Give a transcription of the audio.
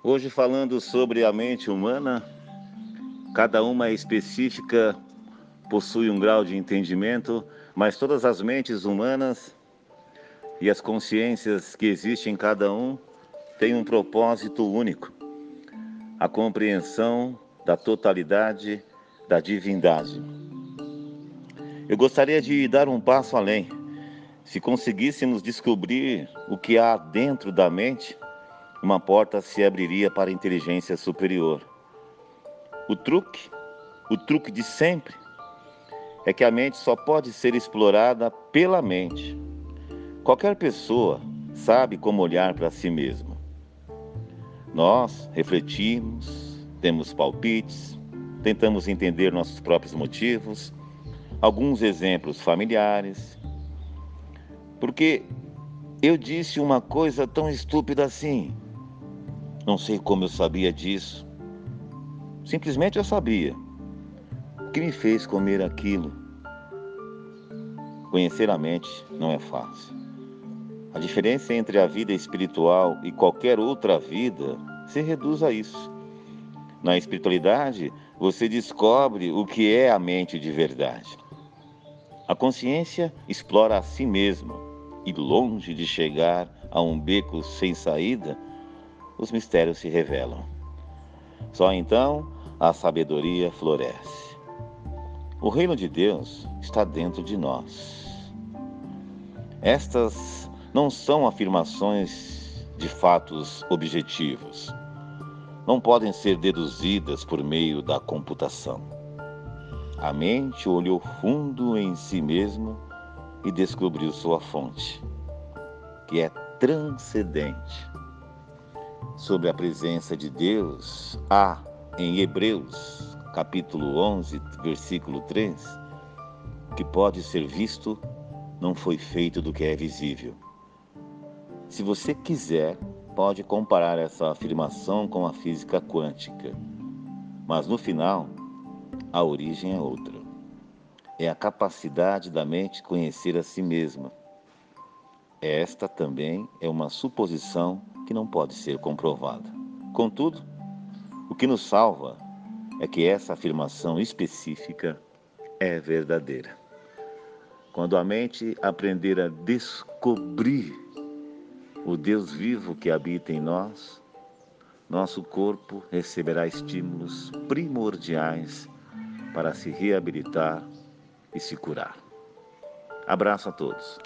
Hoje falando sobre a mente humana, cada uma é específica, possui um grau de entendimento, mas todas as mentes humanas e as consciências que existem em cada um têm um propósito único: a compreensão da totalidade da divindade. Eu gostaria de dar um passo além. Se conseguíssemos descobrir o que há dentro da mente, uma porta se abriria para a inteligência superior. O truque, o truque de sempre, é que a mente só pode ser explorada pela mente. Qualquer pessoa sabe como olhar para si mesma. Nós refletimos, temos palpites, tentamos entender nossos próprios motivos, alguns exemplos familiares. Porque eu disse uma coisa tão estúpida assim. Não sei como eu sabia disso. Simplesmente eu sabia. O que me fez comer aquilo? Conhecer a mente não é fácil. A diferença entre a vida espiritual e qualquer outra vida se reduz a isso. Na espiritualidade, você descobre o que é a mente de verdade. A consciência explora a si mesma e, longe de chegar a um beco sem saída, os mistérios se revelam. Só então a sabedoria floresce. O reino de Deus está dentro de nós. Estas não são afirmações de fatos objetivos. Não podem ser deduzidas por meio da computação. A mente olhou fundo em si mesma e descobriu sua fonte, que é transcendente sobre a presença de Deus, há em Hebreus, capítulo 11, versículo 3, que pode ser visto não foi feito do que é visível. Se você quiser, pode comparar essa afirmação com a física quântica, mas no final, a origem é outra. É a capacidade da mente conhecer a si mesma. Esta também é uma suposição que não pode ser comprovada. Contudo, o que nos salva é que essa afirmação específica é verdadeira. Quando a mente aprender a descobrir o Deus vivo que habita em nós, nosso corpo receberá estímulos primordiais para se reabilitar e se curar. Abraço a todos.